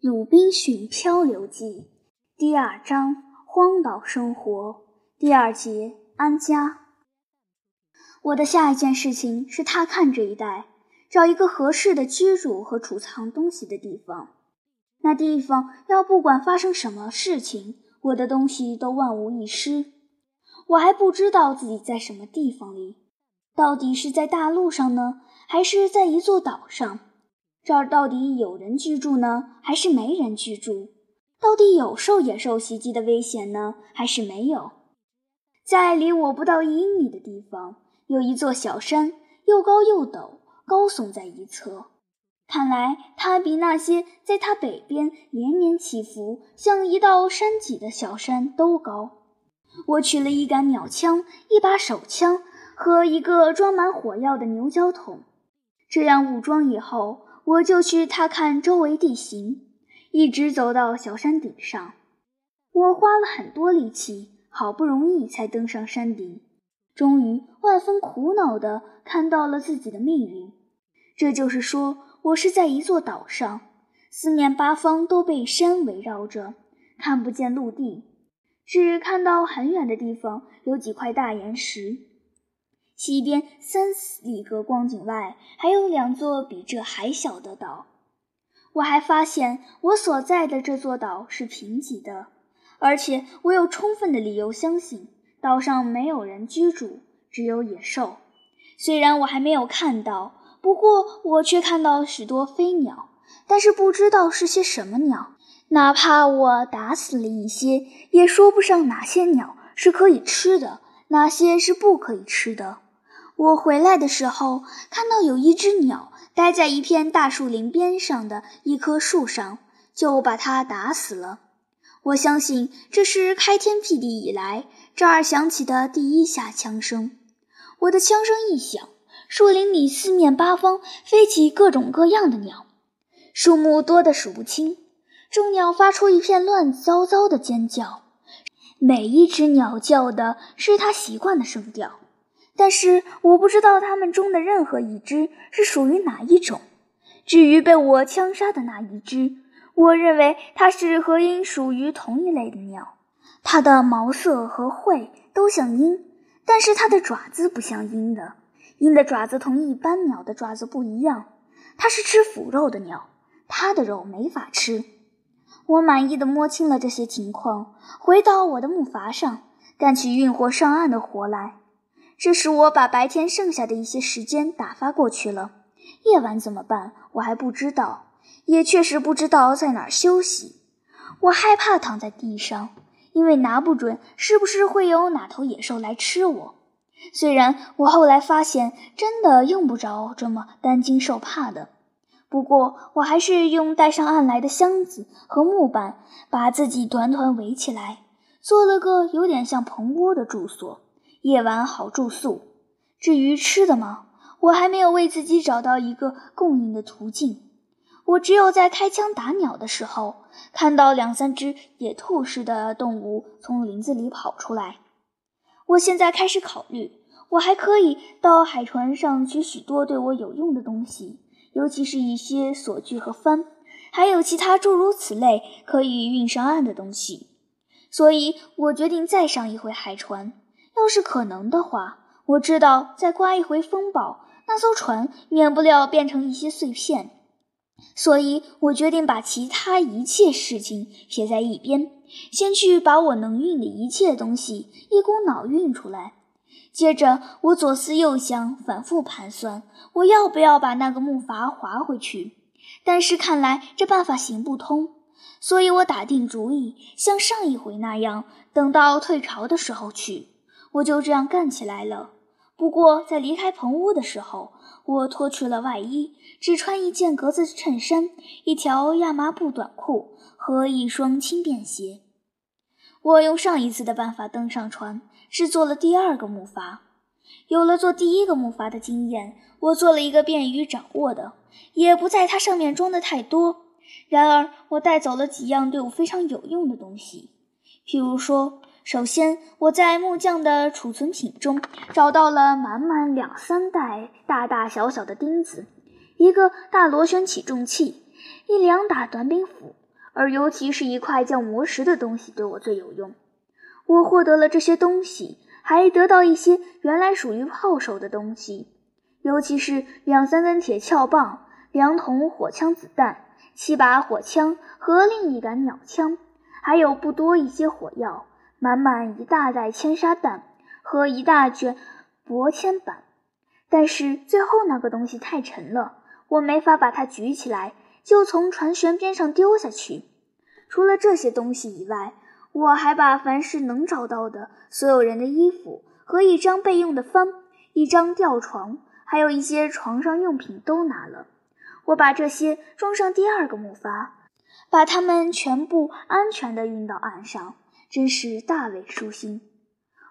《鲁滨逊漂流记》第二章：荒岛生活。第二节：安家。我的下一件事情是踏看这一带，找一个合适的居住和储藏东西的地方。那地方要不管发生什么事情，我的东西都万无一失。我还不知道自己在什么地方里，到底是在大陆上呢，还是在一座岛上？这儿到底有人居住呢，还是没人居住？到底有受野兽袭击的危险呢，还是没有？在离我不到一英里的地方，有一座小山，又高又陡，高耸在一侧。看来它比那些在它北边连绵起伏、像一道山脊的小山都高。我取了一杆鸟枪、一把手枪和一个装满火药的牛角桶，这样武装以后。我就去踏看周围地形，一直走到小山顶上。我花了很多力气，好不容易才登上山顶。终于万分苦恼地看到了自己的命运。这就是说，我是在一座岛上，四面八方都被山围绕着，看不见陆地，只看到很远的地方有几块大岩石。西边三里格光景外，还有两座比这还小的岛。我还发现，我所在的这座岛是贫瘠的，而且我有充分的理由相信，岛上没有人居住，只有野兽。虽然我还没有看到，不过我却看到许多飞鸟，但是不知道是些什么鸟。哪怕我打死了一些，也说不上哪些鸟是可以吃的，哪些是不可以吃的。我回来的时候，看到有一只鸟待在一片大树林边上的一棵树上，就把它打死了。我相信这是开天辟地以来这儿响起的第一下枪声。我的枪声一响，树林里四面八方飞起各种各样的鸟，数目多得数不清。众鸟发出一片乱糟糟的尖叫，每一只鸟叫的是它习惯的声调。但是我不知道它们中的任何一只是属于哪一种。至于被我枪杀的那一只，我认为它是和鹰属于同一类的鸟。它的毛色和喙都像鹰，但是它的爪子不像鹰的。鹰的爪子同一般鸟的爪子不一样。它是吃腐肉的鸟，它的肉没法吃。我满意的摸清了这些情况，回到我的木筏上，干起运货上岸的活来。这时，我把白天剩下的一些时间打发过去了。夜晚怎么办？我还不知道，也确实不知道在哪儿休息。我害怕躺在地上，因为拿不准是不是会有哪头野兽来吃我。虽然我后来发现真的用不着这么担惊受怕的，不过我还是用带上岸来的箱子和木板把自己团团围起来，做了个有点像棚窝的住所。夜晚好住宿。至于吃的吗？我还没有为自己找到一个供应的途径。我只有在开枪打鸟的时候，看到两三只野兔似的动物从林子里跑出来。我现在开始考虑，我还可以到海船上取许多对我有用的东西，尤其是一些锁具和帆，还有其他诸如此类可以运上岸的东西。所以我决定再上一回海船。要是可能的话，我知道再刮一回风暴，那艘船免不了变成一些碎片。所以我决定把其他一切事情撇在一边，先去把我能运的一切东西一股脑运出来。接着，我左思右想，反复盘算，我要不要把那个木筏划回去。但是看来这办法行不通，所以我打定主意，像上一回那样，等到退潮的时候去。我就这样干起来了。不过在离开棚屋的时候，我脱去了外衣，只穿一件格子衬衫、一条亚麻布短裤和一双轻便鞋。我用上一次的办法登上船，是做了第二个木筏。有了做第一个木筏的经验，我做了一个便于掌握的，也不在它上面装的太多。然而，我带走了几样对我非常有用的东西，譬如说。首先，我在木匠的储存品中找到了满满两三袋大大小小的钉子，一个大螺旋起重器，一两打短柄斧，而尤其是一块叫魔石的东西对我最有用。我获得了这些东西，还得到一些原来属于炮手的东西，尤其是两三根铁撬棒、两桶火枪子弹、七把火枪和另一杆鸟枪，还有不多一些火药，满满一大袋铅沙弹和一大卷薄铅板。但是最后那个东西太沉了，我没法把它举起来，就从船舷边上丢下去。除了这些东西以外，我还把凡是能找到的所有人的衣服和一张备用的帆、一张吊床，还有一些床上用品都拿了。我把这些装上第二个木筏，把它们全部安全地运到岸上，真是大为舒心。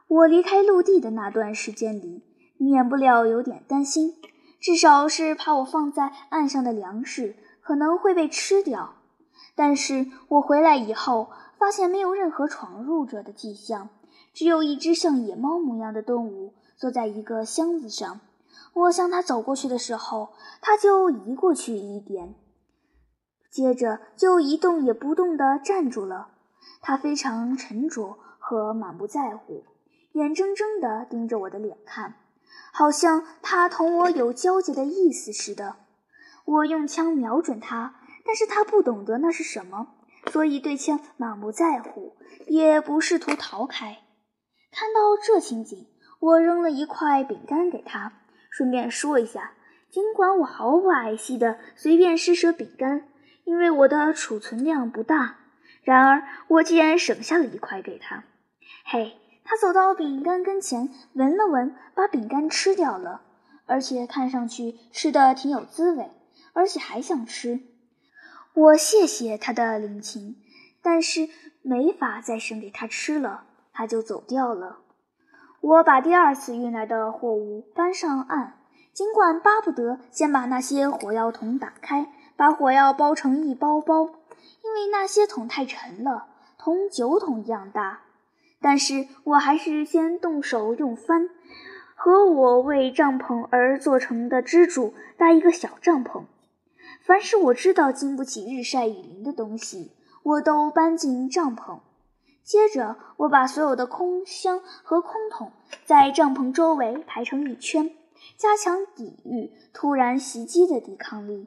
我离开陆地的那段时间里，免不了有点担心，至少是怕我放在岸上的粮食可能会被吃掉。但是我回来以后。发现没有任何闯入者的迹象，只有一只像野猫模样的动物坐在一个箱子上。我向它走过去的时候，它就移过去一点，接着就一动也不动地站住了。他非常沉着和满不在乎，眼睁睁地盯着我的脸看，好像他同我有交集的意思似的。我用枪瞄准他，但是他不懂得那是什么。所以对枪满不在乎，也不试图逃开。看到这情景，我扔了一块饼干给他。顺便说一下，尽管我毫不爱惜地随便施舍饼干，因为我的储存量不大，然而我竟然省下了一块给他。嘿，他走到饼干跟前，闻了闻，把饼干吃掉了，而且看上去吃的挺有滋味，而且还想吃。我谢谢他的领情，但是没法再生给他吃了，他就走掉了。我把第二次运来的货物搬上岸，尽管巴不得先把那些火药桶打开，把火药包成一包包，因为那些桶太沉了，同酒桶一样大。但是我还是先动手用帆和我为帐篷而做成的支柱搭一个小帐篷。凡是我知道经不起日晒雨淋的东西，我都搬进帐篷。接着，我把所有的空箱和空桶在帐篷周围排成一圈，加强抵御突然袭击的抵抗力，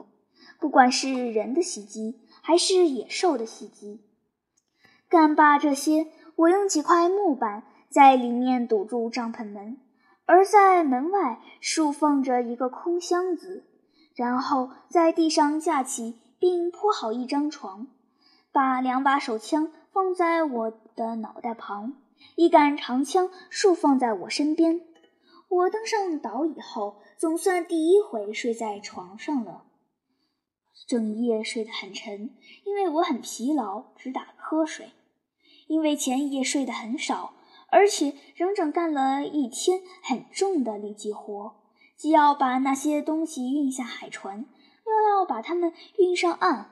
不管是人的袭击还是野兽的袭击。干罢这些，我用几块木板在里面堵住帐篷门，而在门外竖放着一个空箱子。然后在地上架起并铺好一张床，把两把手枪放在我的脑袋旁，一杆长枪竖放在我身边。我登上岛以后，总算第一回睡在床上了。整夜睡得很沉，因为我很疲劳，直打瞌睡。因为前一夜睡得很少，而且整整干了一天很重的力气活。既要把那些东西运下海船，又要把它们运上岸。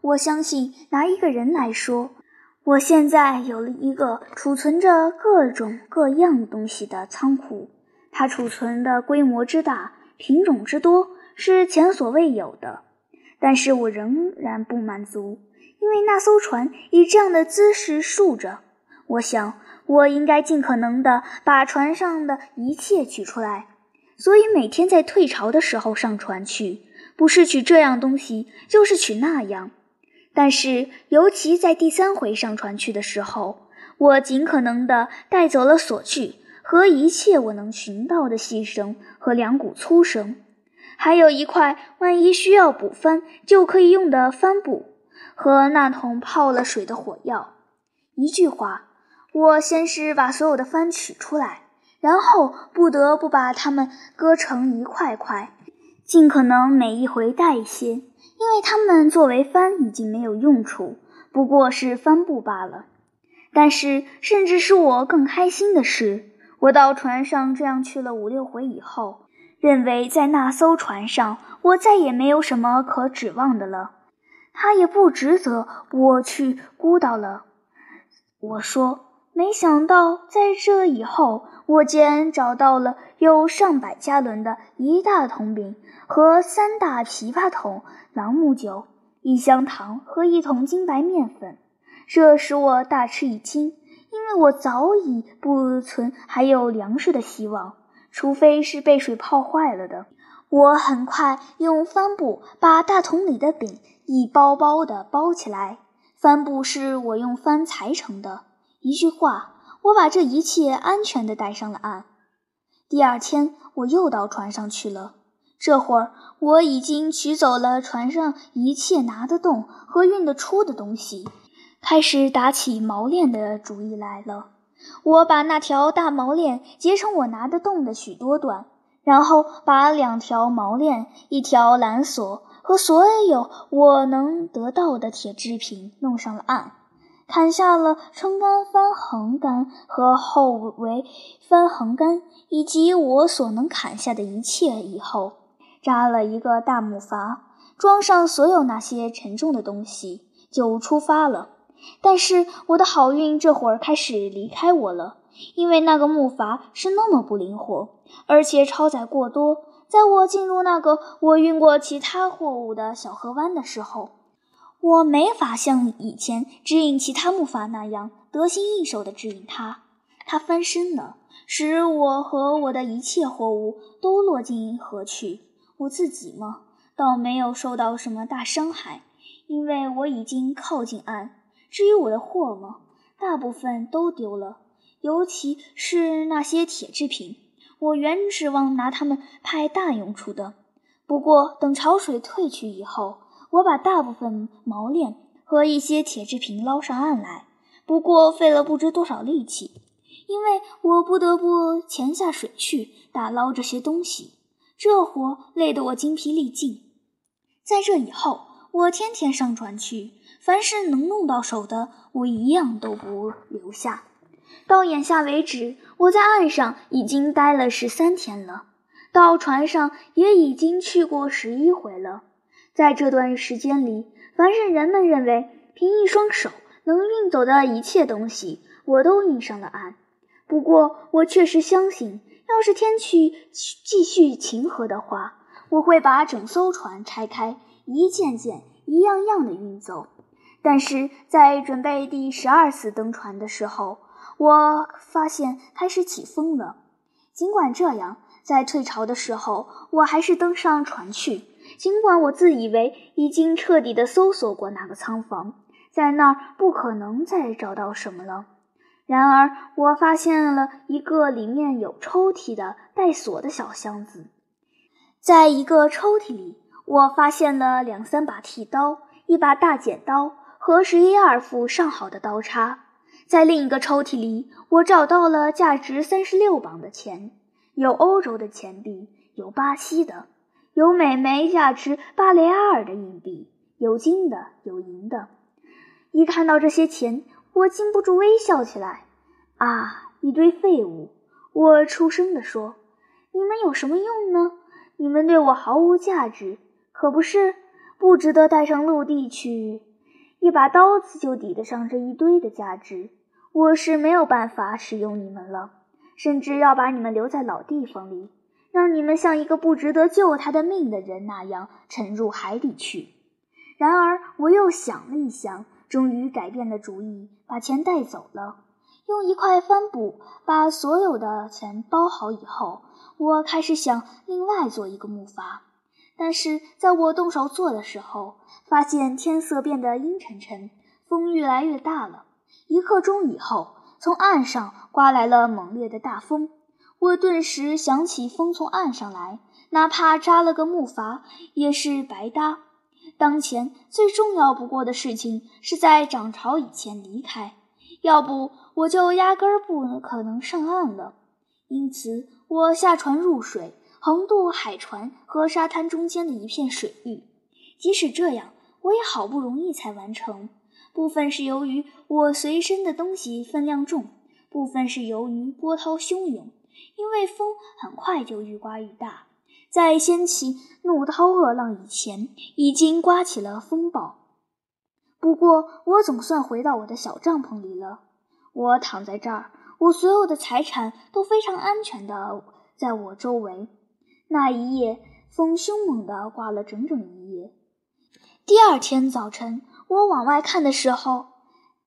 我相信，拿一个人来说，我现在有了一个储存着各种各样东西的仓库。它储存的规模之大，品种之多，是前所未有的。但是我仍然不满足，因为那艘船以这样的姿势竖着。我想，我应该尽可能的把船上的一切取出来。所以每天在退潮的时候上船去，不是取这样东西，就是取那样。但是尤其在第三回上船去的时候，我尽可能的带走了锁具和一切我能寻到的细绳和两股粗绳，还有一块万一需要补帆就可以用的帆布和那桶泡了水的火药。一句话，我先是把所有的帆取出来。然后不得不把它们割成一块块，尽可能每一回带一些，因为它们作为帆已经没有用处，不过是帆布罢了。但是，甚至使我更开心的是，我到船上这样去了五六回以后，认为在那艘船上我再也没有什么可指望的了，他也不值得我去孤岛了。我说。没想到，在这以后，我竟然找到了有上百加仑的一大桶饼和三大琵琶桶朗姆酒，一箱糖和一桶精白面粉。这使我大吃一惊，因为我早已不存还有粮食的希望，除非是被水泡坏了的。我很快用帆布把大桶里的饼一包包的包起来。帆布是我用帆裁成的。一句话，我把这一切安全地带上了岸。第二天，我又到船上去了。这会儿，我已经取走了船上一切拿得动和运得出的东西，开始打起锚链的主意来了。我把那条大锚链截成我拿得动的许多段。然后把两条锚链、一条缆索和所有我能得到的铁制品弄上了岸，砍下了撑杆翻横杆和后围翻横杆，以及我所能砍下的一切以后，扎了一个大木筏，装上所有那些沉重的东西，就出发了。但是我的好运这会儿开始离开我了。因为那个木筏是那么不灵活，而且超载过多。在我进入那个我运过其他货物的小河湾的时候，我没法像以前指引其他木筏那样得心应手地指引它。它翻身了，使我和我的一切货物都落进河去。我自己嘛，倒没有受到什么大伤害，因为我已经靠近岸。至于我的货物，大部分都丢了。尤其是那些铁制品，我原指望拿它们派大用处的。不过等潮水退去以后，我把大部分锚链和一些铁制品捞上岸来，不过费了不知多少力气，因为我不得不潜下水去打捞这些东西，这活累得我精疲力尽。在这以后，我天天上船去，凡是能弄到手的，我一样都不留下。到眼下为止，我在岸上已经待了十三天了，到船上也已经去过十一回了。在这段时间里，凡是人们认为凭一双手能运走的一切东西，我都运上了岸。不过，我确实相信，要是天气继续晴和的话，我会把整艘船拆开，一件件、一样样的运走。但是在准备第十二次登船的时候，我发现开始起风了。尽管这样，在退潮的时候，我还是登上船去。尽管我自以为已经彻底的搜索过那个仓房，在那儿不可能再找到什么了。然而，我发现了一个里面有抽屉的带锁的小箱子。在一个抽屉里，我发现了两三把剃刀、一把大剪刀和十一二副上好的刀叉。在另一个抽屉里，我找到了价值三十六磅的钱，有欧洲的钱币，有巴西的，有美枚价值巴雷阿尔的硬币，有金的，有银的。一看到这些钱，我禁不住微笑起来。啊，一堆废物！我出声地说：“你们有什么用呢？你们对我毫无价值，可不是？不值得带上陆地去。一把刀子就抵得上这一堆的价值。”我是没有办法使用你们了，甚至要把你们留在老地方里，让你们像一个不值得救他的命的人那样沉入海底去。然而，我又想了一想，终于改变了主意，把钱带走了，用一块帆布把所有的钱包好以后，我开始想另外做一个木筏。但是，在我动手做的时候，发现天色变得阴沉沉，风越来越大了。一刻钟以后，从岸上刮来了猛烈的大风。我顿时想起风从岸上来，哪怕扎了个木筏也是白搭。当前最重要不过的事情是在涨潮以前离开，要不我就压根儿不可能上岸了。因此，我下船入水，横渡海船和沙滩中间的一片水域。即使这样，我也好不容易才完成。部分是由于我随身的东西分量重，部分是由于波涛汹涌。因为风很快就愈刮愈大，在掀起怒涛恶浪以前，已经刮起了风暴。不过，我总算回到我的小帐篷里了。我躺在这儿，我所有的财产都非常安全的在我周围。那一夜，风凶猛地刮了整整一夜。第二天早晨，我往外看的时候，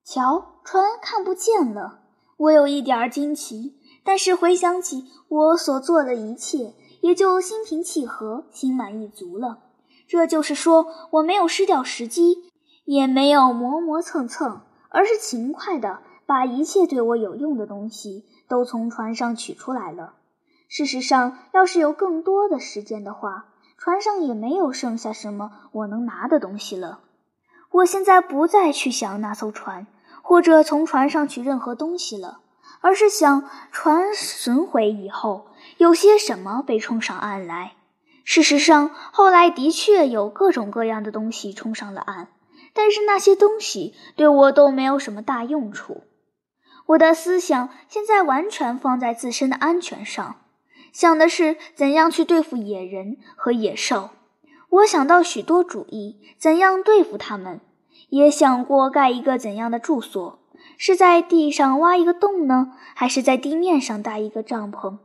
瞧，船看不见了。我有一点惊奇，但是回想起我所做的一切，也就心平气和、心满意足了。这就是说，我没有失掉时机，也没有磨磨蹭蹭，而是勤快的把一切对我有用的东西都从船上取出来了。事实上，要是有更多的时间的话，船上也没有剩下什么我能拿的东西了。我现在不再去想那艘船，或者从船上取任何东西了，而是想船损毁以后有些什么被冲上岸来。事实上，后来的确有各种各样的东西冲上了岸，但是那些东西对我都没有什么大用处。我的思想现在完全放在自身的安全上。想的是怎样去对付野人和野兽，我想到许多主意，怎样对付他们，也想过盖一个怎样的住所，是在地上挖一个洞呢，还是在地面上搭一个帐篷？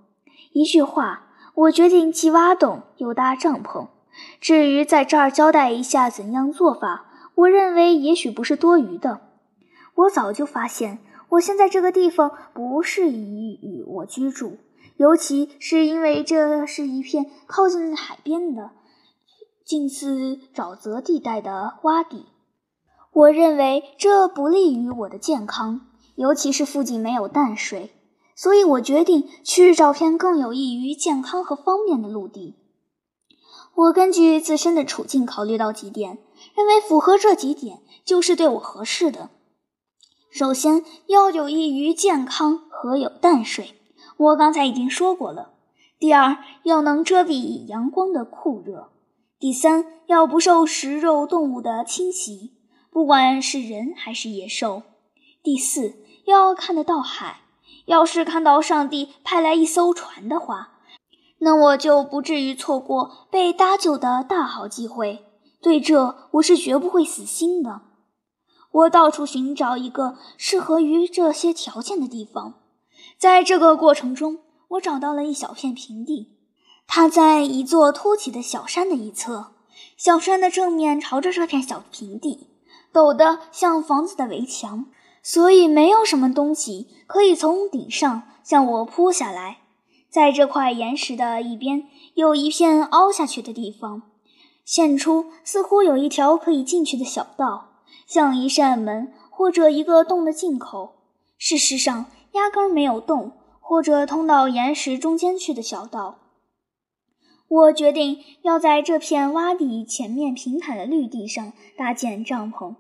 一句话，我决定既挖洞又搭帐篷。至于在这儿交代一下怎样做法，我认为也许不是多余的。我早就发现，我现在这个地方不适宜与我居住。尤其是因为这是一片靠近海边的、近似沼泽地带的洼地，我认为这不利于我的健康，尤其是附近没有淡水，所以我决定去找片更有益于健康和方便的陆地。我根据自身的处境考虑到几点，认为符合这几点就是对我合适的。首先要有益于健康和有淡水。我刚才已经说过了。第二，要能遮蔽阳光的酷热；第三，要不受食肉动物的侵袭，不管是人还是野兽；第四，要看得到海。要是看到上帝派来一艘船的话，那我就不至于错过被搭救的大好机会。对这，我是绝不会死心的。我到处寻找一个适合于这些条件的地方。在这个过程中，我找到了一小片平地，它在一座凸起的小山的一侧。小山的正面朝着这片小平地，陡得像房子的围墙，所以没有什么东西可以从顶上向我扑下来。在这块岩石的一边，有一片凹下去的地方，现出似乎有一条可以进去的小道，像一扇门或者一个洞的进口。事实上。压根儿没有洞，或者通到岩石中间去的小道。我决定要在这片洼地前面平坦的绿地上搭建帐篷。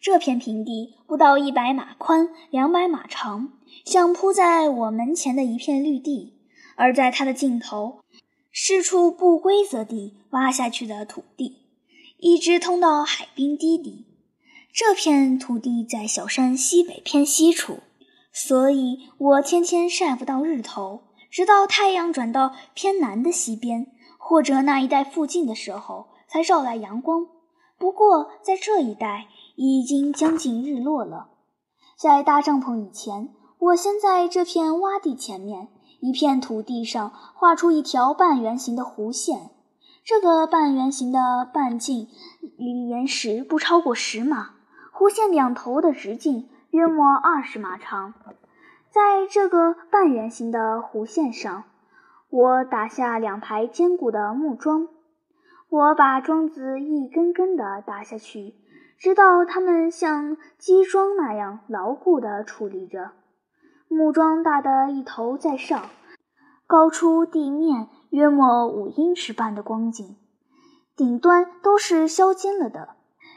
这片平地不到一百码宽，两百码长，像铺在我门前的一片绿地。而在它的尽头，是处不规则地挖下去的土地，一直通到海滨低地。这片土地在小山西北偏西处。所以我天天晒不到日头，直到太阳转到偏南的西边，或者那一带附近的时候，才照来阳光。不过在这一带已经将近日落了。在搭帐篷以前，我先在这片洼地前面一片土地上画出一条半圆形的弧线，这个半圆形的半径离岩石不超过十码，弧线两头的直径。约莫二十码长，在这个半圆形的弧线上，我打下两排坚固的木桩。我把桩子一根根地打下去，直到它们像基桩那样牢固地矗立着。木桩大的一头在上，高出地面约莫五英尺半的光景，顶端都是削尖了的。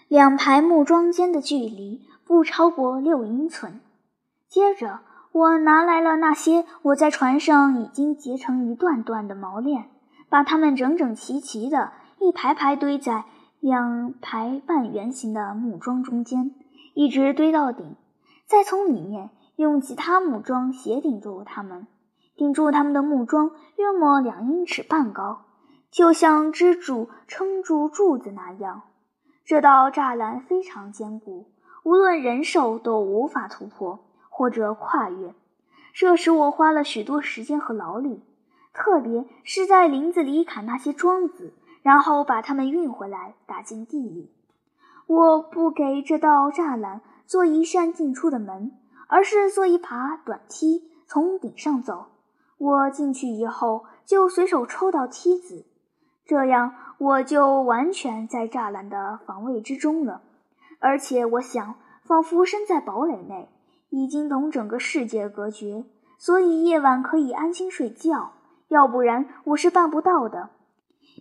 两排木桩间的距离。不超过六英寸。接着，我拿来了那些我在船上已经结成一段段的锚链，把它们整整齐齐的一排排堆在两排半圆形的木桩中间，一直堆到顶。再从里面用其他木桩斜顶住它们，顶住它们的木桩约莫两英尺半高，就像支柱撑住柱子那样。这道栅栏非常坚固。无论人兽都无法突破或者跨越，这使我花了许多时间和劳力，特别是在林子里砍那些桩子，然后把它们运回来打进地里。我不给这道栅栏做一扇进出的门，而是做一爬短梯，从顶上走。我进去以后，就随手抽到梯子，这样我就完全在栅栏的防卫之中了。而且我想，仿佛身在堡垒内，已经同整个世界隔绝，所以夜晚可以安心睡觉。要不然我是办不到的。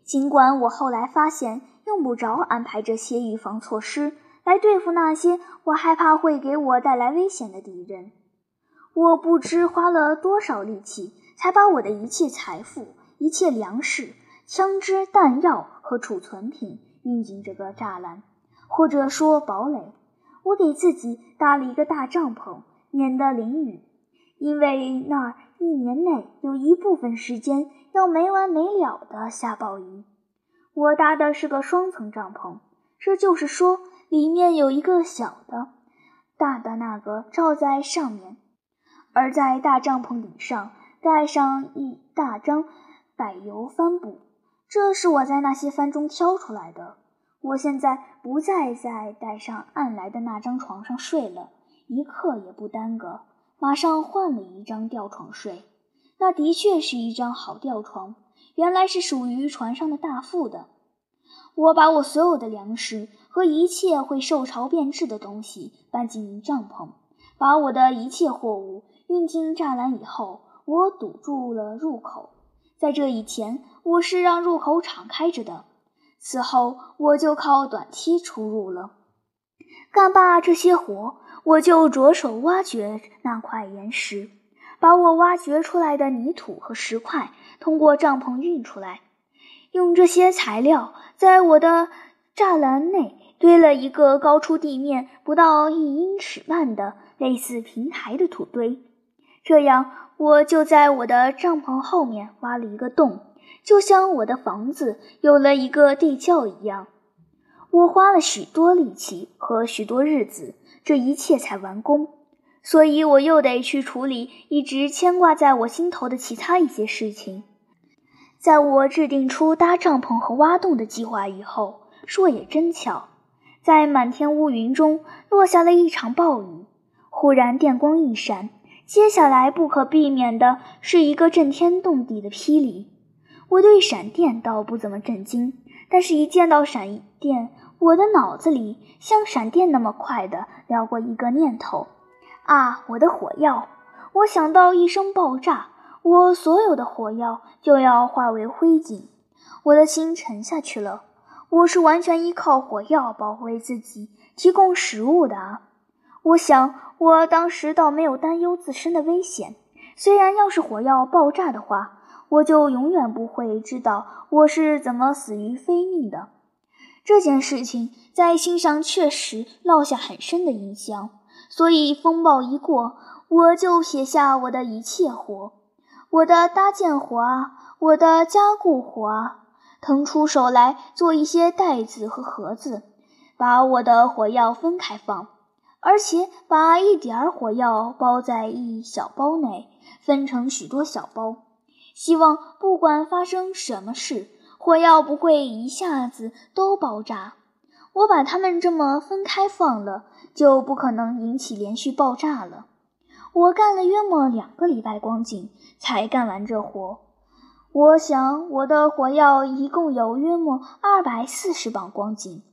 尽管我后来发现用不着安排这些预防措施来对付那些我害怕会给我带来危险的敌人，我不知花了多少力气才把我的一切财富、一切粮食、枪支、弹药和储存品运进这个栅栏，或者说堡垒。我给自己搭了一个大帐篷，免得淋雨，因为那儿一年内有一部分时间。要没完没了的下暴雨。我搭的是个双层帐篷，这就是说，里面有一个小的，大的那个罩在上面，而在大帐篷顶上盖上一大张柏油帆布。这是我在那些帆中挑出来的。我现在不再在带上岸来的那张床上睡了，一刻也不耽搁，马上换了一张吊床睡。那的确是一张好吊床，原来是属于船上的大副的。我把我所有的粮食和一切会受潮变质的东西搬进帐篷，把我的一切货物运进栅栏以后，我堵住了入口。在这以前，我是让入口敞开着的。此后，我就靠短梯出入了。干罢这些活，我就着手挖掘那块岩石。把我挖掘出来的泥土和石块通过帐篷运出来，用这些材料在我的栅栏内堆了一个高出地面不到一英尺半的类似平台的土堆。这样，我就在我的帐篷后面挖了一个洞，就像我的房子有了一个地窖一样。我花了许多力气和许多日子，这一切才完工。所以，我又得去处理一直牵挂在我心头的其他一些事情。在我制定出搭帐篷和挖洞的计划以后，说也真巧，在满天乌云中落下了一场暴雨。忽然电光一闪，接下来不可避免的是一个震天动地的霹雳。我对闪电倒不怎么震惊，但是一见到闪电，我的脑子里像闪电那么快的撩过一个念头。啊，我的火药！我想到一声爆炸，我所有的火药就要化为灰烬，我的心沉下去了。我是完全依靠火药保卫自己，提供食物的啊！我想，我当时倒没有担忧自身的危险。虽然要是火药爆炸的话，我就永远不会知道我是怎么死于非命的。这件事情在心上确实烙下很深的印象。所以风暴一过，我就撇下我的一切活，我的搭建活啊，我的加固活啊，腾出手来做一些袋子和盒子，把我的火药分开放，而且把一点儿火药包在一小包内，分成许多小包，希望不管发生什么事，火药不会一下子都爆炸。我把它们这么分开放了。就不可能引起连续爆炸了。我干了约莫两个礼拜光景，才干完这活。我想我的火药一共有约莫二百四十磅光景，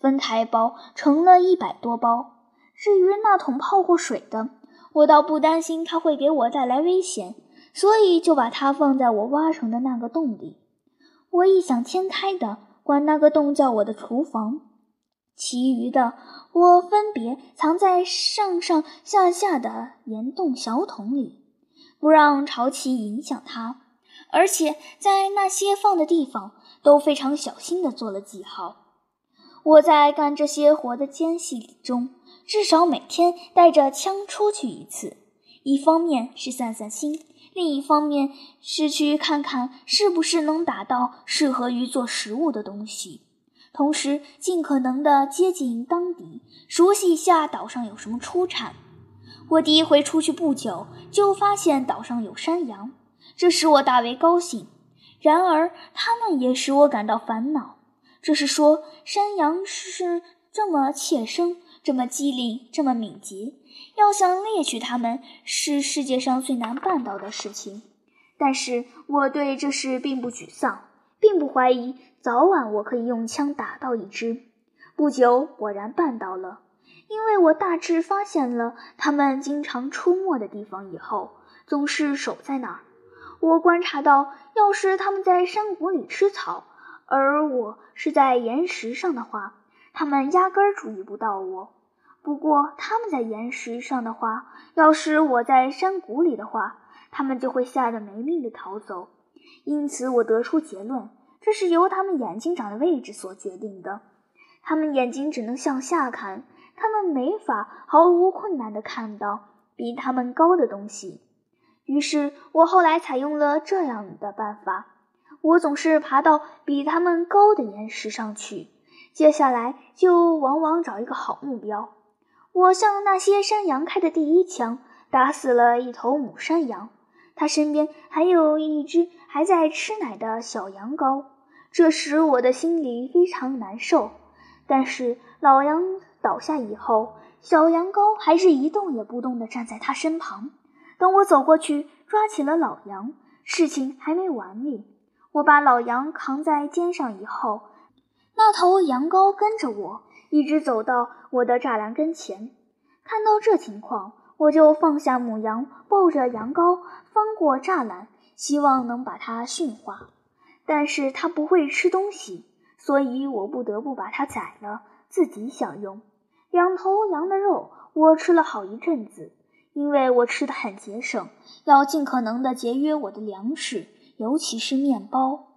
分开包成了一百多包。至于那桶泡过水的，我倒不担心它会给我带来危险，所以就把它放在我挖成的那个洞里。我异想天开的管那个洞叫我的厨房。其余的，我分别藏在上上下下的岩洞小桶里，不让潮气影响它。而且在那些放的地方都非常小心地做了记号。我在干这些活的间隙中，至少每天带着枪出去一次，一方面是散散心，另一方面是去看看是不是能打到适合于做食物的东西。同时，尽可能的接近当地，熟悉一下岛上有什么出产。我第一回出去不久，就发现岛上有山羊，这使我大为高兴。然而，它们也使我感到烦恼。这是说，山羊是这么怯生，这么机灵，这么敏捷，要想猎取它们是世界上最难办到的事情。但是我对这事并不沮丧，并不怀疑早晚我可以用枪打到一只。不久，果然办到了，因为我大致发现了它们经常出没的地方以后，总是守在那儿。我观察到，要是它们在山谷里吃草，而我是在岩石上的话，它们压根儿注意不到我。不过，它们在岩石上的话，要是我在山谷里的话，他们就会吓得没命的逃走，因此我得出结论，这是由他们眼睛长的位置所决定的。他们眼睛只能向下看，他们没法毫无困难地看到比他们高的东西。于是我后来采用了这样的办法：我总是爬到比他们高的岩石上去，接下来就往往找一个好目标。我向那些山羊开的第一枪，打死了一头母山羊。它身边还有一只还在吃奶的小羊羔，这时我的心里非常难受。但是老羊倒下以后，小羊羔还是一动也不动地站在他身旁。等我走过去抓起了老羊，事情还没完哩。我把老羊扛在肩上以后，那头羊羔跟着我，一直走到我的栅栏跟前。看到这情况。我就放下母羊，抱着羊羔翻过栅栏，希望能把它驯化。但是它不会吃东西，所以我不得不把它宰了，自己享用。两头羊的肉我吃了好一阵子，因为我吃的很节省，要尽可能的节约我的粮食，尤其是面包。